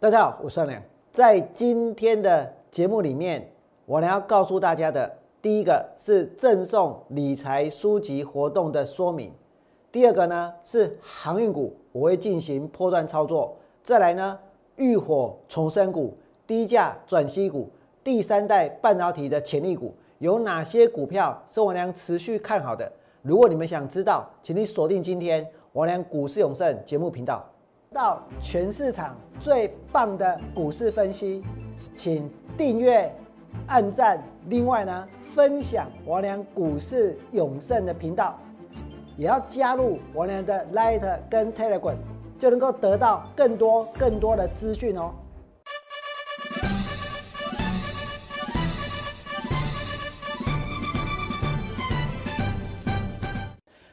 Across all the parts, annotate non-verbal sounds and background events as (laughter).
大家好，我是算良。在今天的节目里面，我要告诉大家的第一个是赠送理财书籍活动的说明，第二个呢是航运股我会进行破断操作，再来呢浴火重生股、低价转息股、第三代半导体的潜力股有哪些股票是我良持续看好的？如果你们想知道，请你锁定今天我良股市永胜节目频道。到全市场最棒的股市分析，请订阅、按赞。另外呢，分享王良股市永胜的频道，也要加入王良的 Light 跟 Telegram，就能够得到更多更多的资讯哦。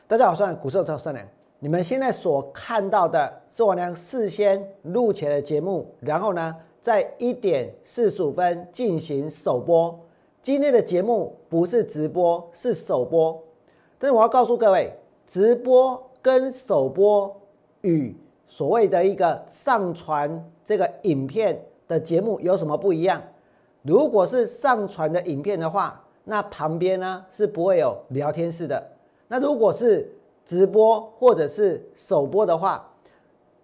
大家好，我是股市赵善良。你们现在所看到的是我娘事先录起来的节目，然后呢，在一点四十五分进行首播。今天的节目不是直播，是首播。但是我要告诉各位，直播跟首播与所谓的一个上传这个影片的节目有什么不一样？如果是上传的影片的话，那旁边呢是不会有聊天室的。那如果是直播或者是首播的话，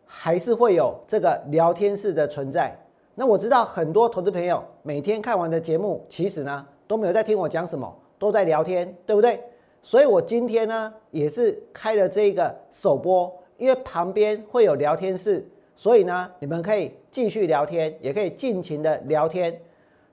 还是会有这个聊天室的存在。那我知道很多投资朋友每天看完的节目，其实呢都没有在听我讲什么，都在聊天，对不对？所以我今天呢也是开了这个首播，因为旁边会有聊天室，所以呢你们可以继续聊天，也可以尽情的聊天。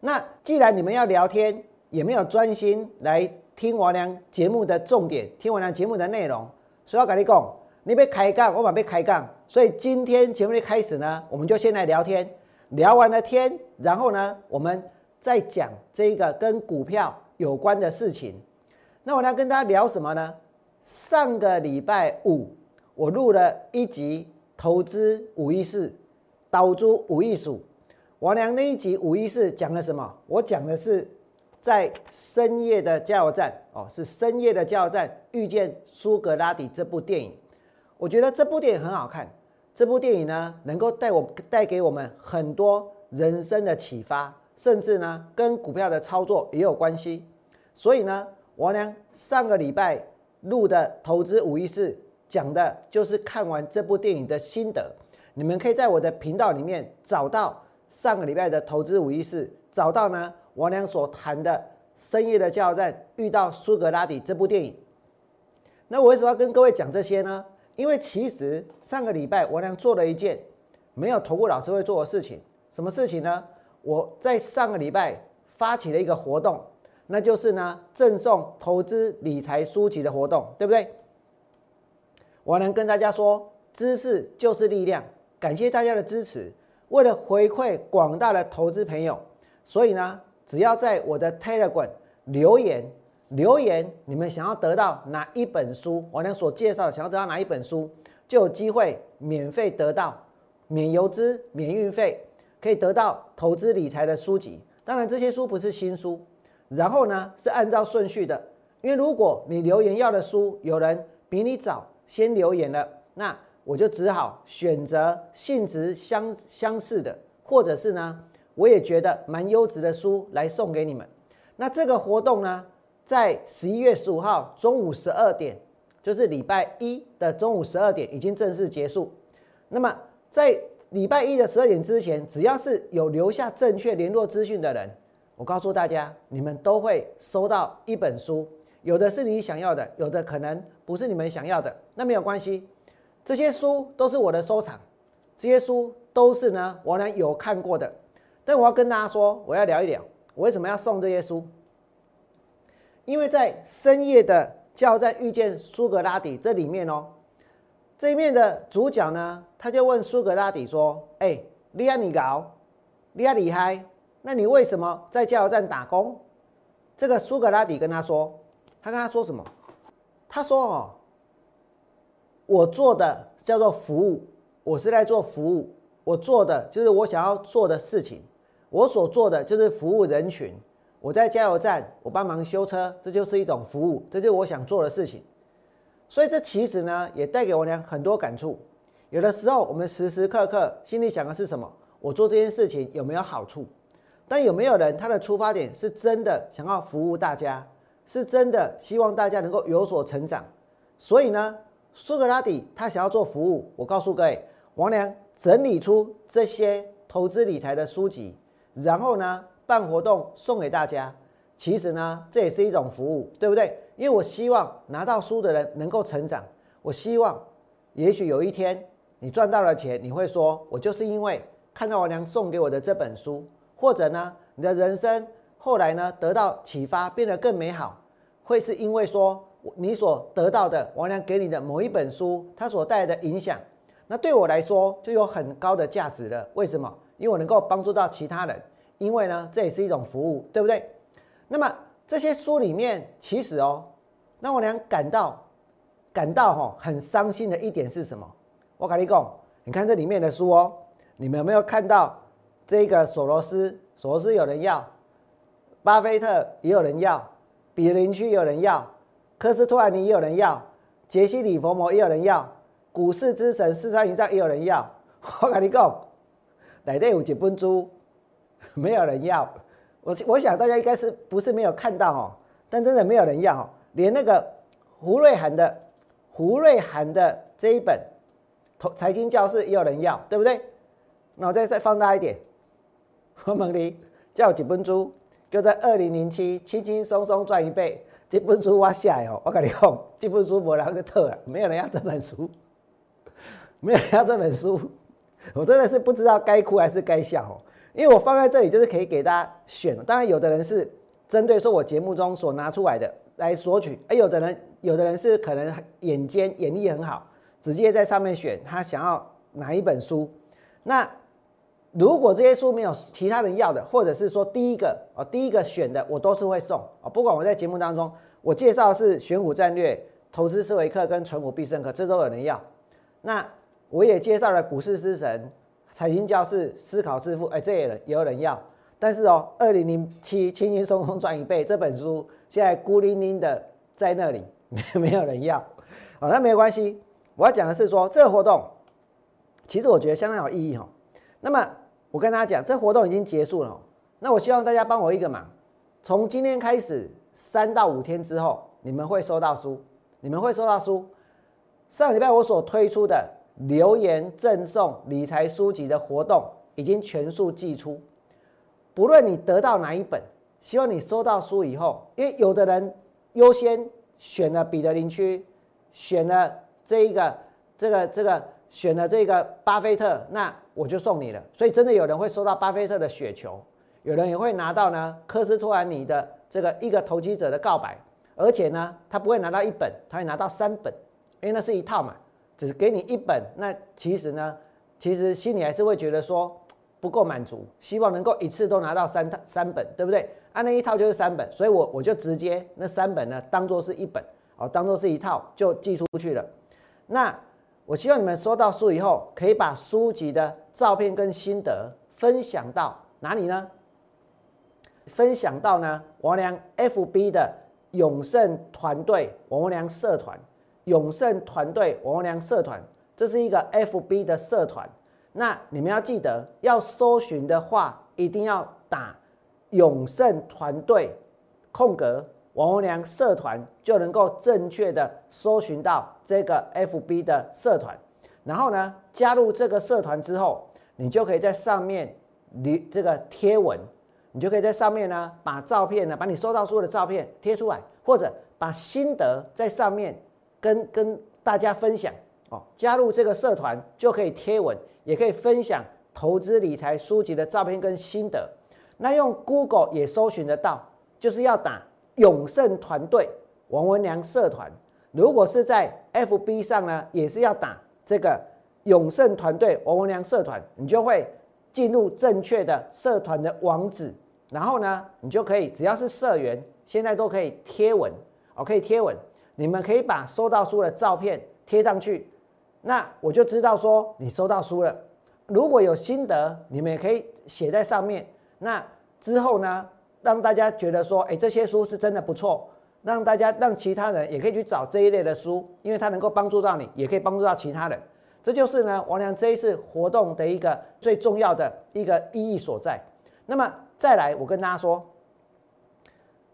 那既然你们要聊天，也没有专心来听我俩节目的重点，听我俩节目的内容。所以我跟你讲，你别开杠，我嘛别开杠。所以今天节目一开始呢，我们就先来聊天。聊完了天，然后呢，我们再讲这个跟股票有关的事情。那我要跟大家聊什么呢？上个礼拜五，我录了一集《投资五亿四，导出五亿数。王良那一集五亿四讲了什么？我讲的是。在深夜的加油站哦，是深夜的加油站遇见苏格拉底这部电影，我觉得这部电影很好看。这部电影呢，能够带我带给我们很多人生的启发，甚至呢，跟股票的操作也有关系。所以呢，我呢上个礼拜录的投资五一四讲的就是看完这部电影的心得。你们可以在我的频道里面找到上个礼拜的投资五一四，找到呢。王良所谈的深夜的加油站遇到苏格拉底这部电影，那我为什么要跟各位讲这些呢？因为其实上个礼拜王良做了一件没有投顾老师会做的事情，什么事情呢？我在上个礼拜发起了一个活动，那就是呢赠送投资理财书籍的活动，对不对？我能跟大家说，知识就是力量，感谢大家的支持。为了回馈广大的投资朋友，所以呢。只要在我的 Telegram 留言留言，你们想要得到哪一本书，我俩所介绍，想要得到哪一本书，就有机会免费得到免邮资、免运费，可以得到投资理财的书籍。当然，这些书不是新书，然后呢是按照顺序的，因为如果你留言要的书有人比你早先留言了，那我就只好选择性质相相似的，或者是呢。我也觉得蛮优质的书来送给你们。那这个活动呢，在十一月十五号中午十二点，就是礼拜一的中午十二点已经正式结束。那么在礼拜一的十二点之前，只要是有留下正确联络资讯的人，我告诉大家，你们都会收到一本书。有的是你想要的，有的可能不是你们想要的，那没有关系。这些书都是我的收藏，这些书都是呢，我呢有看过的。但我要跟大家说，我要聊一聊，我为什么要送这些书？因为在深夜的加油站遇见苏格拉底这里面哦，这一面的主角呢，他就问苏格拉底说：“哎，利亚你搞，利亚里嗨，那你为什么在加油站打工？”这个苏格拉底跟他说，他跟他说什么？他说：“哦，我做的叫做服务，我是在做服务，我做的就是我想要做的事情。”我所做的就是服务人群，我在加油站，我帮忙修车，这就是一种服务，这就是我想做的事情。所以这其实呢，也带给我俩很多感触。有的时候，我们时时刻刻心里想的是什么？我做这件事情有没有好处？但有没有人他的出发点是真的想要服务大家，是真的希望大家能够有所成长？所以呢，苏格拉底他想要做服务。我告诉各位，王良整理出这些投资理财的书籍，然后呢办活动送给大家。其实呢，这也是一种服务，对不对？因为我希望拿到书的人能够成长。我希望，也许有一天你赚到了钱，你会说：“我就是因为看到王良送给我的这本书，或者呢，你的人生后来呢得到启发，变得更美好，会是因为说你所得到的王良给你的某一本书，它所带来的影响，那对我来说就有很高的价值了。为什么？因为我能够帮助到其他人，因为呢，这也是一种服务，对不对？”那么这些书里面，其实哦，让我俩感到感到哈很伤心的一点是什么？我跟你讲，你看这里面的书哦，你们有没有看到这个索罗斯？索罗斯有人要，巴菲特也有人要，比邻区有人要，科斯托兰尼也有人要，杰西·里佛摩也有人要，股市之神四川营造也有人要。(laughs) 我跟你讲，哪底有几本书 (laughs) 没有人要？我我想大家应该是不是没有看到哦，但真的没有人要哦，连那个胡瑞涵的胡瑞涵的这一本投财经教室也有人要，对不对？那我再再放大一点，我问你，叫几本书，就在二零零七轻轻松松赚一倍，这本书我写哦，我跟你讲，这本书没人个特，没有人要这本书，(laughs) 没有人要这本书，我真的是不知道该哭还是该笑哦。因为我放在这里，就是可以给大家选。当然，有的人是针对说我节目中所拿出来的来索取，而有的人，有的人是可能眼尖眼力很好，直接在上面选他想要哪一本书。那如果这些书没有其他人要的，或者是说第一个啊，第一个选的我都是会送啊。不管我在节目当中我介绍是选股战略、投资思维课跟纯股必胜课，这都有人要。那我也介绍了股市之神。财经教室思考致富，哎，这也也有人要，但是哦，二零零七轻轻松松赚一倍这本书现在孤零零的在那里，没 (laughs) 没有人要，哦，那没有关系。我要讲的是说，这个活动其实我觉得相当有意义哈。那么我跟大家讲，这活动已经结束了，那我希望大家帮我一个忙，从今天开始三到五天之后，你们会收到书，你们会收到书。上礼拜我所推出的。留言赠送理财书籍的活动已经全数寄出，不论你得到哪一本，希望你收到书以后，因为有的人优先选了彼得林区，选了这一个这个这个选了这个巴菲特，那我就送你了。所以真的有人会收到巴菲特的雪球，有人也会拿到呢科斯托兰尼的这个一个投机者的告白，而且呢他不会拿到一本，他会拿到三本，因为那是一套嘛。只给你一本，那其实呢，其实心里还是会觉得说 (tsk) 不够满足，希望能够一次都拿到三套三本，对不对？啊，那一套就是三本，所以我我就直接那三本呢当做是一本，哦，当做是一套就寄出去了。那我希望你们收到书以后，可以把书籍的照片跟心得分享到哪里呢？分享到呢王良 FB 的永盛团队王良社团。永盛团队王良社团，这是一个 FB 的社团。那你们要记得，要搜寻的话，一定要打永盛团队空格王良社团，就能够正确的搜寻到这个 FB 的社团。然后呢，加入这个社团之后，你就可以在上面你这个贴文，你就可以在上面呢，把照片呢，把你收到书的照片贴出来，或者把心得在上面。跟跟大家分享哦，加入这个社团就可以贴文，也可以分享投资理财书籍的照片跟心得。那用 Google 也搜寻得到，就是要打永盛团队王文良社团。如果是在 FB 上呢，也是要打这个永盛团队王文良社团，你就会进入正确的社团的网址。然后呢，你就可以只要是社员，现在都可以贴文哦，可以贴文。你们可以把收到书的照片贴上去，那我就知道说你收到书了。如果有心得，你们也可以写在上面。那之后呢，让大家觉得说，哎，这些书是真的不错，让大家让其他人也可以去找这一类的书，因为它能够帮助到你，也可以帮助到其他人。这就是呢王良这一次活动的一个最重要的一个意义所在。那么再来，我跟大家说，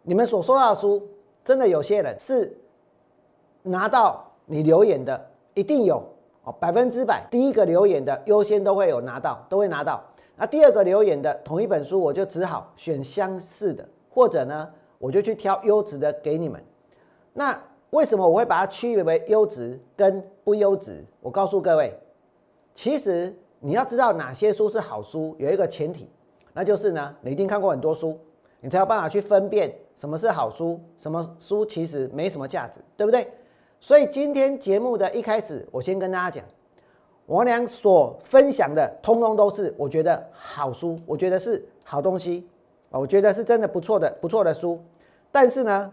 你们所收到的书，真的有些人是拿到你留言的，一定有哦，百分之百，第一个留言的优先都会有拿到，都会拿到。那第二个留言的同一本书，我就只好选相似的，或者呢，我就去挑优质的给你们。那为什么我会把它区别为优质跟不优质？我告诉各位，其实你要知道哪些书是好书，有一个前提。那就是呢，你一定看过很多书，你才有办法去分辨什么是好书，什么书其实没什么价值，对不对？所以今天节目的一开始，我先跟大家讲，我俩所分享的通通都是我觉得好书，我觉得是好东西，我觉得是真的不错的不错的书。但是呢，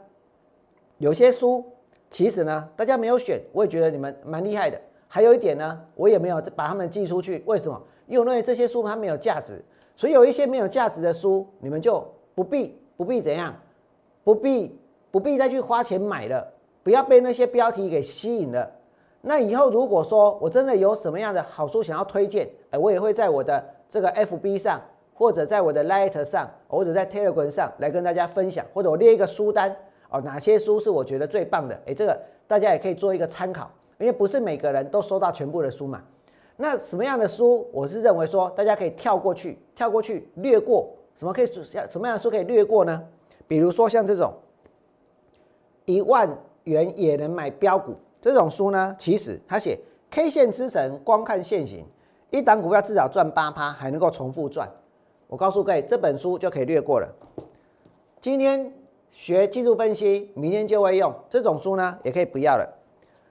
有些书其实呢，大家没有选，我也觉得你们蛮厉害的。还有一点呢，我也没有把他们寄出去，为什么？因为我认为这些书它没有价值。所以有一些没有价值的书，你们就不必不必怎样，不必不必再去花钱买了，不要被那些标题给吸引了。那以后如果说我真的有什么样的好书想要推荐，哎，我也会在我的这个 FB 上，或者在我的 Light 上，或者在 Telegram 上来跟大家分享，或者我列一个书单哦，哪些书是我觉得最棒的，哎，这个大家也可以做一个参考，因为不是每个人都收到全部的书嘛。那什么样的书，我是认为说大家可以跳过去，跳过去略过。什么可以什么样的书可以略过呢？比如说像这种一万元也能买标股这种书呢，其实他写 K 线之神，光看线型，一档股票至少赚八趴，还能够重复赚。我告诉各位，这本书就可以略过了。今天学技术分析，明天就会用这种书呢，也可以不要了。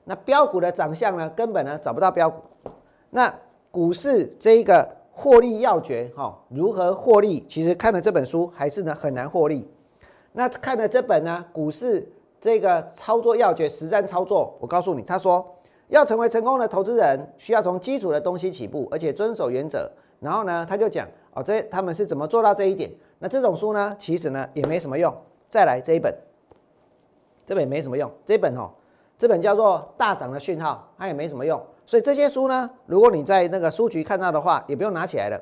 那标股的长相呢，根本呢找不到标股。那股市这一个获利要诀，哈，如何获利？其实看了这本书还是呢很难获利。那看了这本呢股市这个操作要诀实战操作，我告诉你，他说要成为成功的投资人，需要从基础的东西起步，而且遵守原则。然后呢，他就讲哦，这他们是怎么做到这一点？那这种书呢，其实呢也没什么用。再来这一本，这本也没什么用。这本哦，这本叫做大涨的讯号，它也没什么用。所以这些书呢，如果你在那个书局看到的话，也不用拿起来了。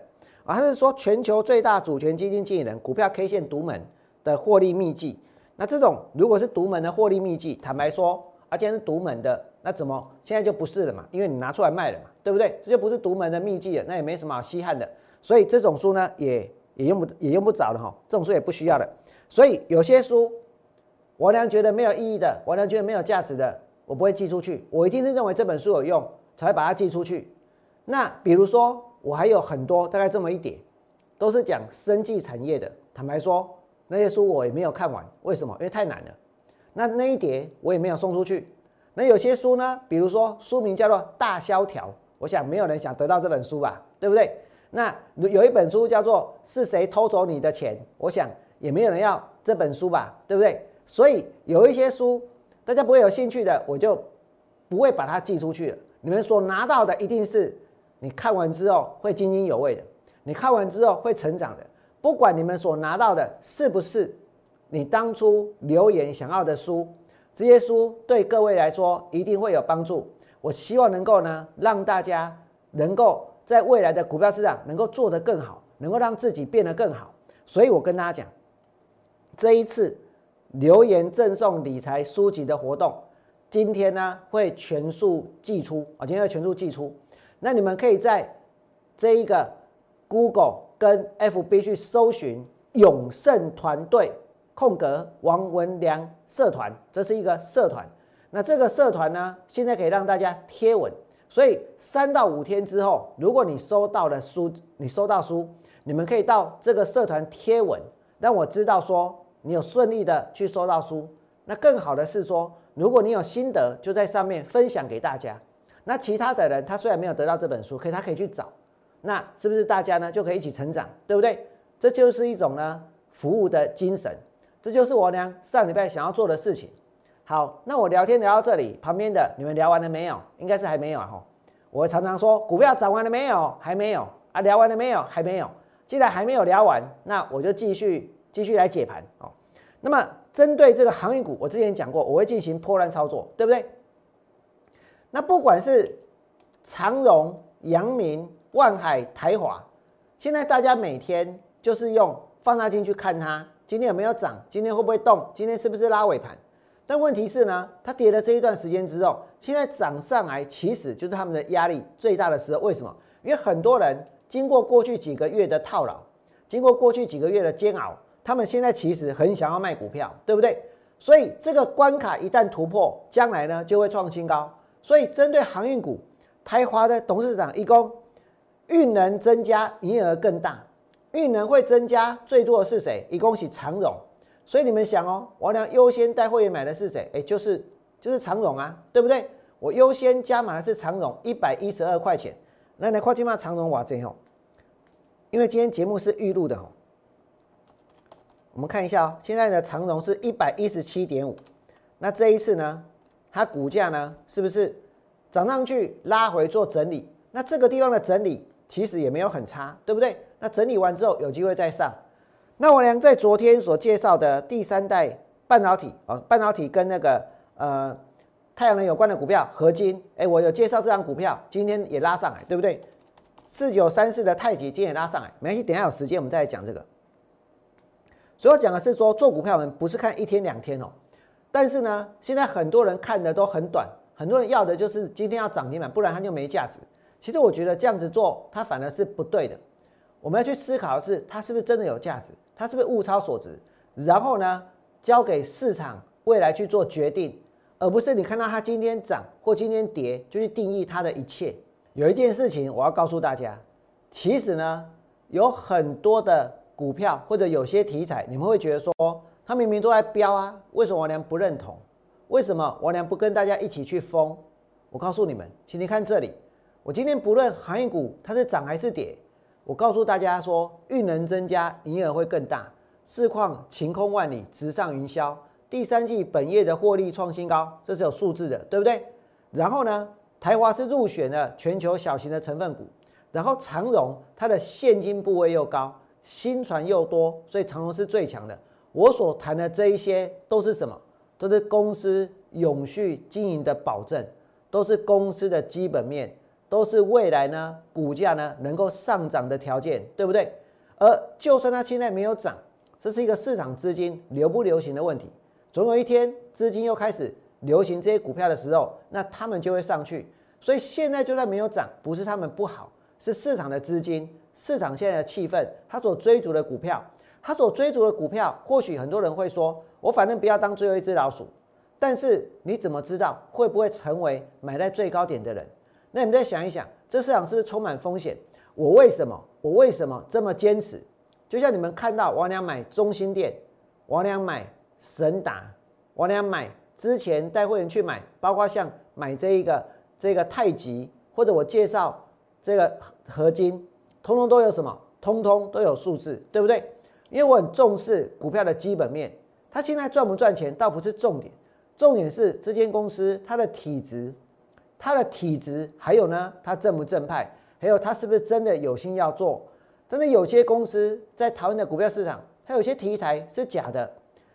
啊，他是说全球最大主权基金经理人股票 K 线独门的获利秘籍。那这种如果是独门的获利秘籍，坦白说，啊，既然是独门的，那怎么现在就不是了嘛？因为你拿出来卖了嘛，对不对？这就不是独门的秘籍了，那也没什么好稀罕的。所以这种书呢，也也用不也用不着了哈。这种书也不需要了。所以有些书，我娘觉得没有意义的，我娘觉得没有价值的，我不会寄出去。我一定是认为这本书有用。才会把它寄出去。那比如说，我还有很多，大概这么一点，都是讲生技产业的。坦白说，那些书我也没有看完。为什么？因为太难了。那那一叠我也没有送出去。那有些书呢，比如说书名叫做《大萧条》，我想没有人想得到这本书吧，对不对？那有一本书叫做《是谁偷走你的钱》，我想也没有人要这本书吧，对不对？所以有一些书大家不会有兴趣的，我就不会把它寄出去了。你们所拿到的一定是你看完之后会津津有味的，你看完之后会成长的。不管你们所拿到的是不是你当初留言想要的书，这些书对各位来说一定会有帮助。我希望能够呢，让大家能够在未来的股票市场能够做得更好，能够让自己变得更好。所以我跟大家讲，这一次留言赠送理财书籍的活动。今天呢会全数寄出啊，今天会全数寄出。那你们可以在这一个 Google 跟 FB 去搜寻永盛团队空格王文良社团，这是一个社团。那这个社团呢，现在可以让大家贴文，所以三到五天之后，如果你收到了书，你收到书，你们可以到这个社团贴文，让我知道说你有顺利的去收到书。那更好的是说。如果你有心得，就在上面分享给大家。那其他的人，他虽然没有得到这本书，可以他可以去找。那是不是大家呢就可以一起成长，对不对？这就是一种呢服务的精神。这就是我呢上礼拜想要做的事情。好，那我聊天聊到这里，旁边的你们聊完了没有？应该是还没有哈。我常常说股票涨完了没有？还没有啊。聊完了没有？还没有。既然还没有聊完，那我就继续继续来解盘哦。那么。针对这个航运股，我之前讲过，我会进行破烂操作，对不对？那不管是长荣、阳明、万海、台华，现在大家每天就是用放大镜去看它，今天有没有涨？今天会不会动？今天是不是拉尾盘？但问题是呢，它跌了这一段时间之后，现在涨上来，其实就是他们的压力最大的时候。为什么？因为很多人经过过去几个月的套牢，经过过去几个月的煎熬，他们现在其实很想要卖股票，对不对？所以这个关卡一旦突破，将来呢就会创新高。所以针对航运股。台华的董事长一公，运能增加，营业额更大。运能会增加最多的是谁？一共是长荣。所以你们想哦，我俩优先带会员买的是谁？哎，就是就是长荣啊，对不对？我优先加码的是长荣，一百一十二块钱。那来，快进嘛，长荣哇，真好。因为今天节目是预录的哦，我们看一下哦，现在的长荣是一百一十七点五。那这一次呢，它股价呢，是不是？涨上去拉回做整理，那这个地方的整理其实也没有很差，对不对？那整理完之后有机会再上。那我俩在昨天所介绍的第三代半导体啊，半导体跟那个呃太阳能有关的股票合金，哎，我有介绍这张股票，今天也拉上来，对不对？四九三四的太极今天也拉上来，没关系，等下有时间我们再来讲这个。所以我讲的是说做股票我们不是看一天两天哦，但是呢，现在很多人看的都很短。很多人要的就是今天要涨停板，不然它就没价值。其实我觉得这样子做，它反而是不对的。我们要去思考的是，它是不是真的有价值？它是不是物超所值？然后呢，交给市场未来去做决定，而不是你看到它今天涨或今天跌就去定义它的一切。有一件事情我要告诉大家，其实呢，有很多的股票或者有些题材，你们会觉得说，它明明都在飙啊，为什么我连不认同？为什么我俩不跟大家一起去疯？我告诉你们，请你看这里。我今天不论航运股它是涨还是跌，我告诉大家说，运能增加，营业额会更大。市况晴空万里，直上云霄。第三季本业的获利创新高，这是有数字的，对不对？然后呢，台华是入选了全球小型的成分股。然后长荣它的现金部位又高，新船又多，所以长荣是最强的。我所谈的这一些都是什么？都是公司永续经营的保证，都是公司的基本面，都是未来呢股价呢能够上涨的条件，对不对？而就算它现在没有涨，这是一个市场资金流不流行的问题。总有一天资金又开始流行这些股票的时候，那他们就会上去。所以现在就算没有涨，不是他们不好，是市场的资金，市场现在的气氛，他所追逐的股票，他所追逐的股票，或许很多人会说。我反正不要当最后一只老鼠，但是你怎么知道会不会成为买在最高点的人？那你们再想一想，这市场是不是充满风险？我为什么我为什么这么坚持？就像你们看到王良买中心店，王良买神达，王良买之前带会员去买，包括像买这一个这个太极，或者我介绍这个合金，通通都有什么？通通都有数字，对不对？因为我很重视股票的基本面。它现在赚不赚钱倒不是重点，重点是这间公司它的体质，他的体质，还有呢，他正不正派，还有他是不是真的有心要做。真的有些公司在台湾的股票市场，它有些题材是假的，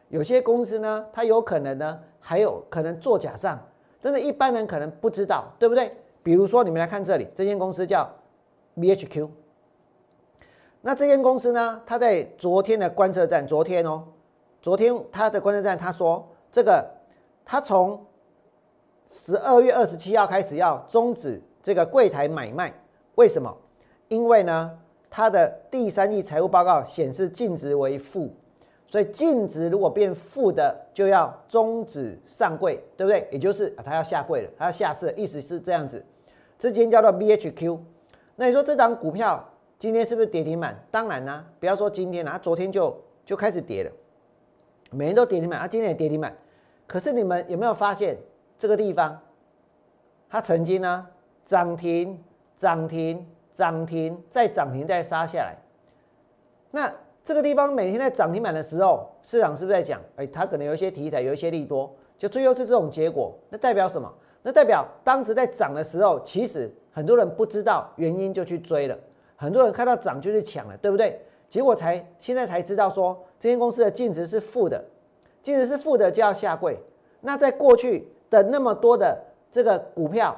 有些公司呢，它有可能呢，还有可能做假账，真的一般人可能不知道，对不对？比如说你们来看这里，这间公司叫 BHQ，那这间公司呢，它在昨天的观测站，昨天哦。昨天他的观测站他说，这个他从十二月二十七号开始要终止这个柜台买卖，为什么？因为呢，它的第三季财务报告显示净值为负，所以净值如果变负的，就要终止上柜，对不对？也就是啊，他要下柜了，它要下市，意思是这样子。这间叫做 BHQ，那你说这张股票今天是不是跌停板？当然啦，不要说今天了，它昨天就就开始跌了。每天都跌停板，啊，今天也跌停板。可是你们有没有发现这个地方，它曾经呢涨停、涨停、涨停，再涨停，再杀下来。那这个地方每天在涨停板的时候，市场是不是在讲？哎，它可能有一些题材，有一些利多，就最后是这种结果。那代表什么？那代表当时在涨的时候，其实很多人不知道原因就去追了，很多人看到涨就去抢了，对不对？结果才现在才知道说，这间公司的净值是负的，净值是负的就要下跪。那在过去的那么多的这个股票，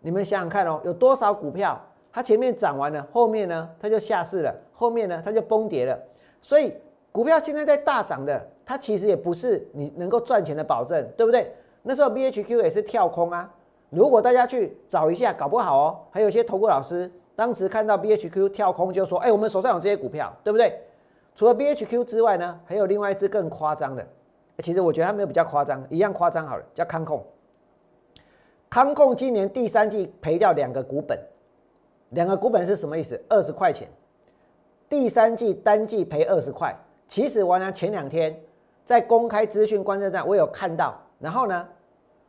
你们想想看哦，有多少股票它前面涨完了，后面呢它就下市了，后面呢它就崩跌了。所以股票现在在大涨的，它其实也不是你能够赚钱的保证，对不对？那时候 B H Q 也是跳空啊。如果大家去找一下，搞不好哦，还有一些投顾老师当时看到 B H Q 跳空，就说：“哎，我们手上有这些股票，对不对？”除了 B H Q 之外呢，还有另外一只更夸张的。其实我觉得它没有比较夸张，一样夸张好了，叫康控。康控今年第三季赔掉两个股本，两个股本是什么意思？二十块钱。第三季单季赔二十块。其实我呢前两天在公开资讯观测站我有看到，然后呢，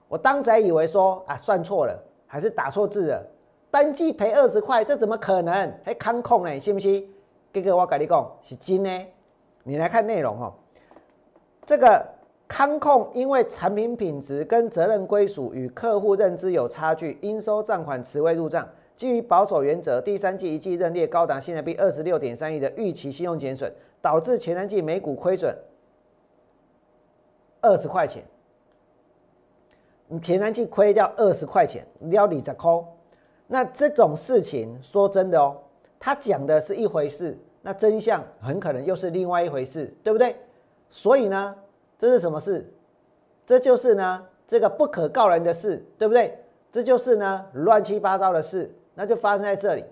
我当时还以为说啊算错了，还是打错字了。单季赔二十块，这怎么可能？还康控呢？信不信？这个我跟你讲是真呢。你来看内容哦，这个。康控因为产品品质跟责任归属与客户认知有差距，应收账款迟未入账。基于保守原则，第三季一季认列高达新台币二十六点三亿的预期信用减损，导致前三季每股亏损二十块钱。你前三季亏掉二十块钱，你要理着扣。那这种事情说真的哦，他讲的是一回事，那真相很可能又是另外一回事，对不对？所以呢？这是什么事？这就是呢，这个不可告人的事，对不对？这就是呢，乱七八糟的事，那就发生在这里。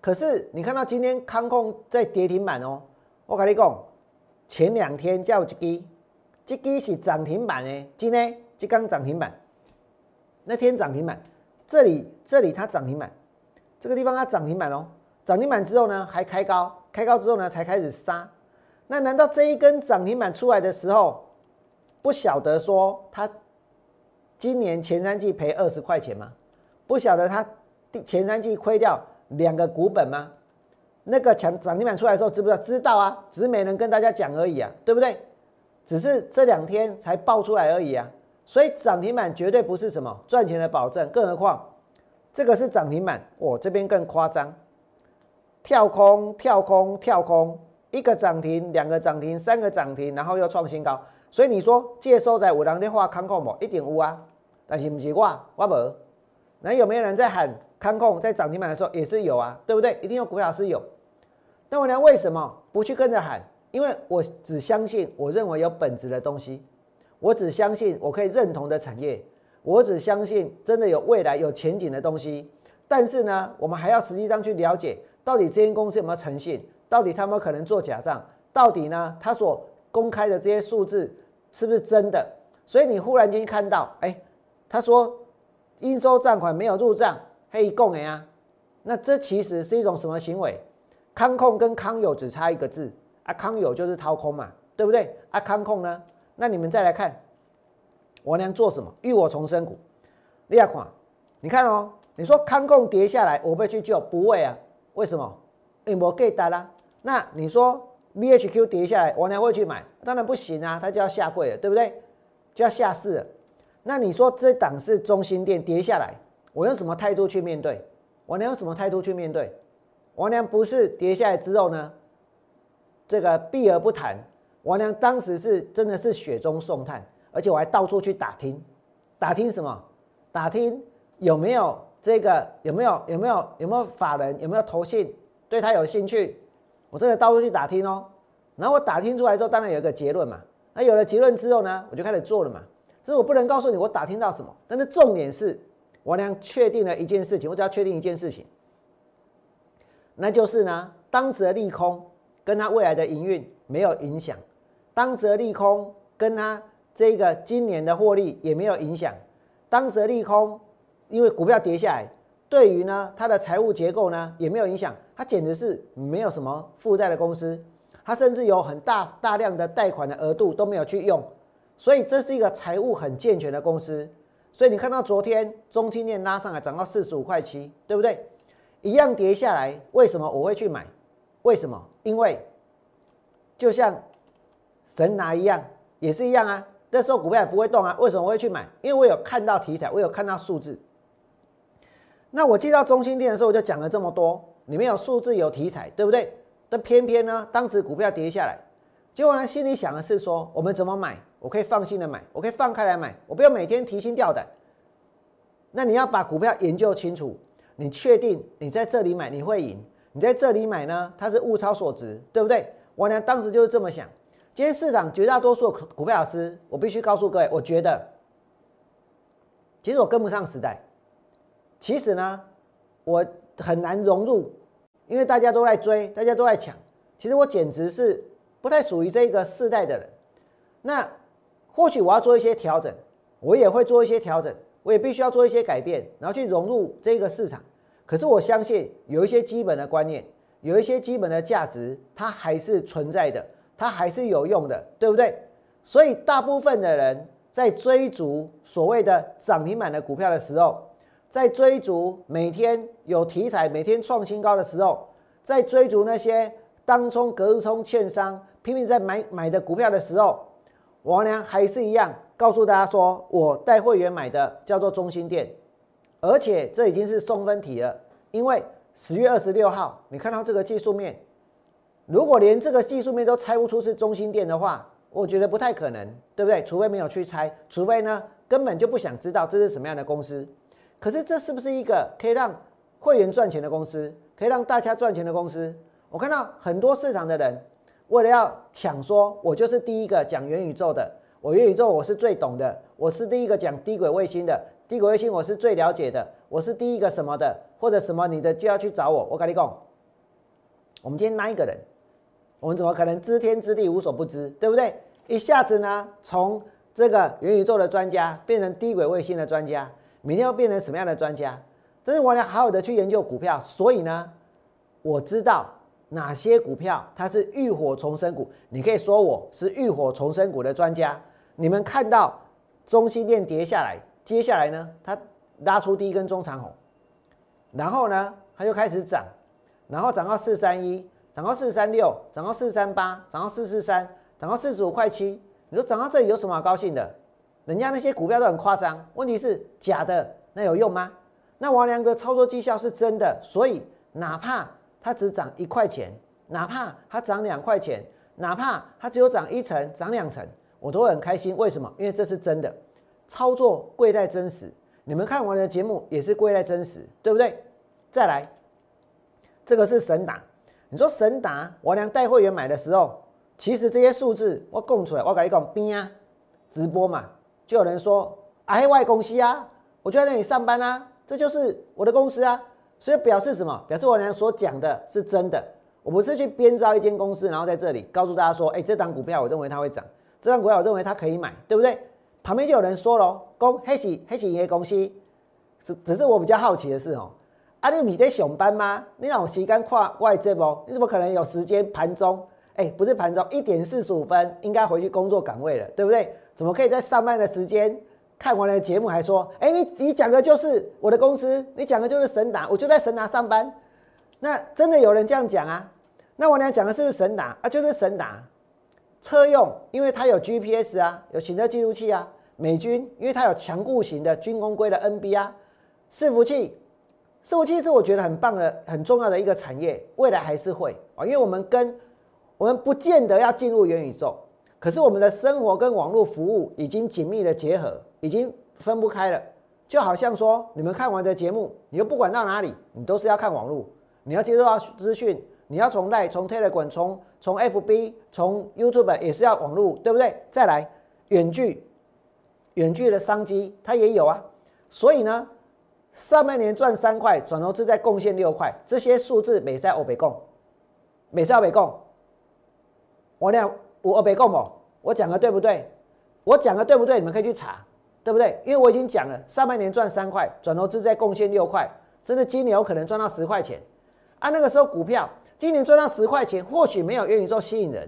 可是你看到今天康控在跌停板哦，我跟你讲，前两天叫一基，这基是涨停板诶，今天这刚涨停板，那天涨停板，这里这里它涨停板，这个地方它涨停板哦，涨停板之后呢还开高，开高之后呢才开始杀。那难道这一根涨停板出来的时候？不晓得说他今年前三季赔二十块钱吗？不晓得他第前三季亏掉两个股本吗？那个强涨停板出来的时候知不知道？知道啊，只是没人跟大家讲而已啊，对不对？只是这两天才爆出来而已啊。所以涨停板绝对不是什么赚钱的保证，更何况这个是涨停板，我这边更夸张，跳空跳空跳空，一个涨停，两个涨停，三个涨停，然后又创新高。所以你说借收在有人在画康控不？一定有啊，但是不是我，我无。那有没有人在喊康控在涨停板的时候也是有啊，对不对？一定有股票是有。那我呢？为什么不去跟着喊？因为我只相信我认为有本质的东西，我只相信我可以认同的产业，我只相信真的有未来有前景的东西。但是呢，我们还要实际上去了解，到底这间公司有没有诚信？到底他们可能做假账？到底呢，他所公开的这些数字？是不是真的？所以你忽然间看到，哎，他说应收账款没有入账，黑供哎啊，那这其实是一种什么行为？康控跟康友只差一个字啊，康友就是掏空嘛，对不对？啊，康控呢？那你们再来看，我娘做什么？浴火重生股，利亚款，你看哦，你说康控跌下来，我会去救？不会啊，为什么？因为我给单啦。那你说？B H Q 跌下来，我娘会去买？当然不行啊，它就要下跪了，对不对？就要下市了。那你说这档是中心店跌下来，我用什么态度去面对？我娘用什么态度去面对？我娘不是跌下来之后呢，这个避而不谈。我娘当时是真的是雪中送炭，而且我还到处去打听，打听什么？打听有没有这个有没有有没有有没有法人有没有投信对他有兴趣？我真的到处去打听哦，然后我打听出来之后，当然有一个结论嘛。那有了结论之后呢，我就开始做了嘛。所以我不能告诉你我打听到什么，但是重点是我俩确定了一件事情，我只要确定一件事情，那就是呢，当时的利空跟它未来的营运没有影响，当时的利空跟它这个今年的获利也没有影响，当时的利空因为股票跌下来。对于呢，它的财务结构呢也没有影响，它简直是没有什么负债的公司，它甚至有很大大量的贷款的额度都没有去用，所以这是一个财务很健全的公司。所以你看到昨天中青链拉上来涨到四十五块七，对不对？一样跌下来，为什么我会去买？为什么？因为就像神拿一样，也是一样啊。那时候股票也不会动啊，为什么我会去买？因为我有看到题材，我有看到数字。那我接到中心店的时候，我就讲了这么多，里面有数字有题材，对不对？但偏偏呢，当时股票跌下来，结果呢，心里想的是说，我们怎么买？我可以放心的买，我可以放开来买，我不要每天提心吊胆。那你要把股票研究清楚，你确定你在这里买你会赢，你在这里买呢，它是物超所值，对不对？我呢当时就是这么想。今天市场绝大多数股票老师，我必须告诉各位，我觉得其实我跟不上时代。其实呢，我很难融入，因为大家都在追，大家都在抢。其实我简直是不太属于这个世代的人。那或许我要做一些调整，我也会做一些调整。我也必须要做一些改变，然后去融入这个市场。可是我相信有一些基本的观念，有一些基本的价值，它还是存在的，它还是有用的，对不对？所以大部分的人在追逐所谓的涨停板的股票的时候，在追逐每天有题材、每天创新高的时候，在追逐那些当冲、隔日冲、券商拼命在买买的股票的时候，王良还是一样。告诉大家说，我带会员买的叫做中心店，而且这已经是送分题了。因为十月二十六号，你看到这个技术面，如果连这个技术面都猜不出是中心店的话，我觉得不太可能，对不对？除非没有去猜，除非呢根本就不想知道这是什么样的公司。可是这是不是一个可以让会员赚钱的公司，可以让大家赚钱的公司？我看到很多市场的人为了要抢，说我就是第一个讲元宇宙的。我元宇宙我是最懂的，我是第一个讲低轨卫星的，低轨卫星我是最了解的，我是第一个什么的，或者什么你的就要去找我。我跟你讲，我们今天那一个人，我们怎么可能知天知地无所不知，对不对？一下子呢，从这个元宇宙的专家变成低轨卫星的专家，明天要变成什么样的专家？但是我要好好的去研究股票，所以呢，我知道。哪些股票它是浴火重生股？你可以说我是浴火重生股的专家。你们看到中心链跌下来，接下来呢，它拉出第一根中长红，然后呢，它就开始涨，然后涨到四三一，涨到四三六，涨到四三八，涨到四四三，涨到四十五块七。你说涨到这里有什么好高兴的？人家那些股票都很夸张，问题是假的，那有用吗？那王良哥操作绩效是真的，所以哪怕。它只涨一块钱，哪怕它涨两块钱，哪怕它只有涨一层、涨两层，我都会很开心。为什么？因为这是真的，操作贵在真实。你们看我的节目也是贵在真实，对不对？再来，这个是神达。你说神达，我俩带会员买的时候，其实这些数字我供出来，我跟你讲边啊，直播嘛，就有人说哎，外公司啊，我就在那里上班啊，这就是我的公司啊。所以表示什么？表示我俩所讲的是真的。我不是去编造一间公司，然后在这里告诉大家说：“哎，这档股票我认为它会涨，这档股票我认为它可以买，对不对？”旁边就有人说了：“公黑喜黑喜业公司，只只是我比较好奇的是哦，啊，你你在上班吗？你让我时间跨外接不？你怎么可能有时间盘中？哎，不是盘中，一点四十五分应该回去工作岗位了，对不对？怎么可以在上班的时间？”看完了节目还说，哎，你你讲的就是我的公司，你讲的就是神达，我就在神达上班。那真的有人这样讲啊？那我俩讲的是不是神达啊？就是神达车用，因为它有 GPS 啊，有行车记录器啊。美军，因为它有强固型的军工规的 NB 啊。伺服器，伺服器是我觉得很棒的、很重要的一个产业，未来还是会啊，因为我们跟我们不见得要进入元宇宙。可是我们的生活跟网络服务已经紧密的结合，已经分不开了。就好像说，你们看完的节目，你又不管到哪里，你都是要看网络，你要接收到资讯，你要从 Line、从 Telegram、从从 FB、从 YouTube 也是要网络，对不对？再来，远距远距的商机它也有啊。所以呢，上半年赚三块，转投资在贡献六块，这些数字美赛欧北贡，美赛欧北贡，我俩。我北共哦，我讲的对不对？我讲的对不对？你们可以去查，对不对？因为我已经讲了，上半年赚三块，转投资再贡献六块，真的今年有可能赚到十块钱。啊，那个时候股票今年赚到十块钱，或许没有元宇宙吸引人，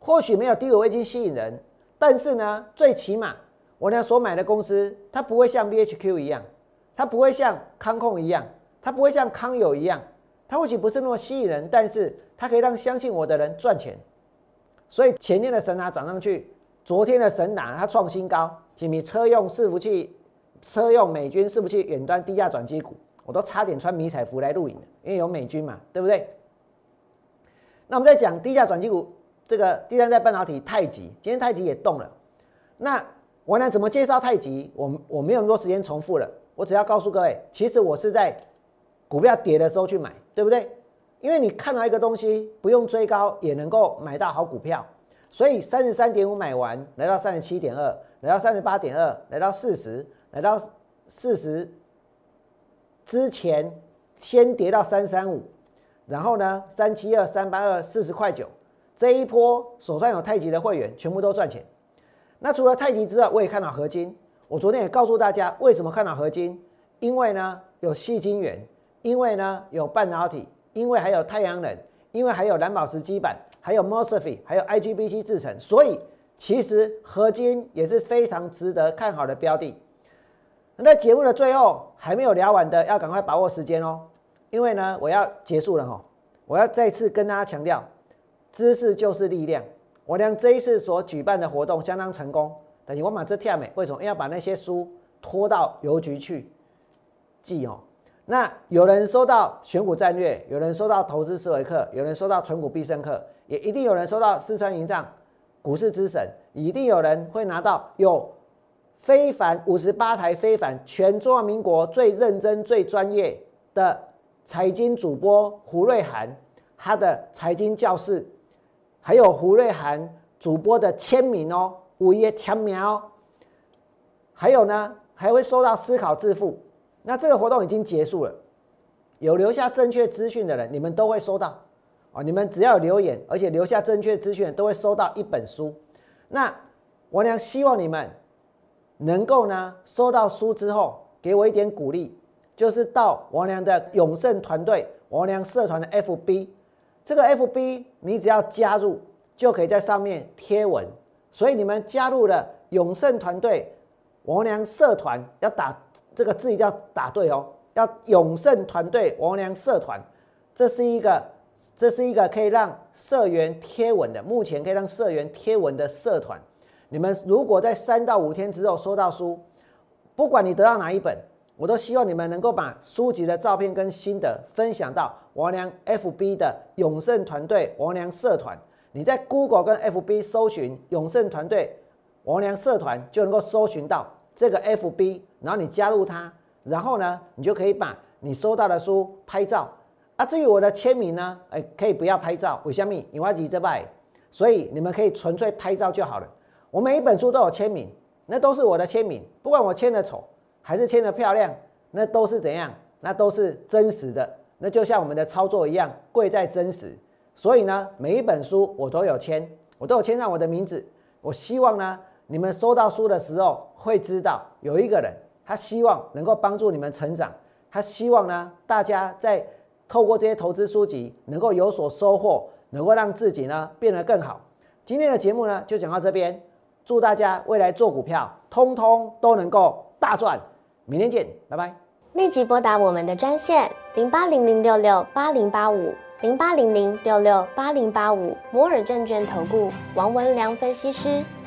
或许没有低轨卫星吸引人，但是呢，最起码我那所买的公司，它不会像 BHQ 一样，它不会像康控一样，它不会像康友一样，它或许不是那么吸引人，但是它可以让相信我的人赚钱。所以前天的神达涨上去，昨天的神达它创新高，几米车用伺服器、车用美军伺服器远端低价转机股，我都差点穿迷彩服来录影因为有美军嘛，对不对？那我们在讲低价转机股，这个第三代半导体太极，今天太极也动了。那我呢怎么介绍太极？我我没有那么多时间重复了，我只要告诉各位，其实我是在股票跌的时候去买，对不对？因为你看到一个东西，不用追高也能够买到好股票，所以三十三点五买完，来到三十七点二，来到三十八点二，来到四十，来到四十之前先跌到三三五，然后呢三七二、三八二、四十块九，这一波手上有太极的会员全部都赚钱。那除了太极之外，我也看到合金。我昨天也告诉大家为什么看到合金，因为呢有细晶圆，因为呢有半导体。因为还有太阳能，因为还有蓝宝石基板，还有 mosfet，还有 IGBT 制成，所以其实合金也是非常值得看好的标的。那在节目的最后还没有聊完的，要赶快把握时间哦，因为呢我要结束了哈，我要再次跟大家强调，知识就是力量。我俩这一次所举办的活动相当成功，等于我马这跳美，为什么要把那些书拖到邮局去寄哦？那有人收到选股战略，有人收到投资思维课，有人收到存股必胜课，也一定有人收到四川营帐股市之神，一定有人会拿到有非凡五十八台非凡全中华民国最认真最专业的财经主播胡瑞涵他的财经教室，还有胡瑞涵主播的签名哦，五页签名哦，还有呢还会收到思考致富。那这个活动已经结束了，有留下正确资讯的人，你们都会收到哦。你们只要留言，而且留下正确资讯，都会收到一本书。那我娘希望你们能够呢，收到书之后给我一点鼓励，就是到王良的永盛团队王良社团的 FB，这个 FB 你只要加入，就可以在上面贴文。所以你们加入了永盛团队王良社团，要打。这个字一定要打对哦，要永盛团队王良社团，这是一个，这是一个可以让社员贴文的，目前可以让社员贴文的社团。你们如果在三到五天之后收到书，不管你得到哪一本，我都希望你们能够把书籍的照片跟心得分享到王良 FB 的永盛团队王良社团。你在 Google 跟 FB 搜寻永盛团队王良社团，就能够搜寻到。这个 FB，然后你加入它，然后呢，你就可以把你收到的书拍照啊。至于我的签名呢，哎，可以不要拍照，为什么？因为几这拜，所以你们可以纯粹拍照就好了。我每一本书都有签名，那都是我的签名，不管我签的丑还是签的漂亮，那都是怎样？那都是真实的。那就像我们的操作一样，贵在真实。所以呢，每一本书我都有签，我都有签上我的名字。我希望呢。你们收到书的时候，会知道有一个人，他希望能够帮助你们成长，他希望呢，大家在透过这些投资书籍能够有所收获，能够让自己呢变得更好。今天的节目呢就讲到这边，祝大家未来做股票，通通都能够大赚。明天见，拜拜。立即拨打我们的专线零八零零六六八零八五零八零零六六八零八五摩尔证券投顾王文良分析师。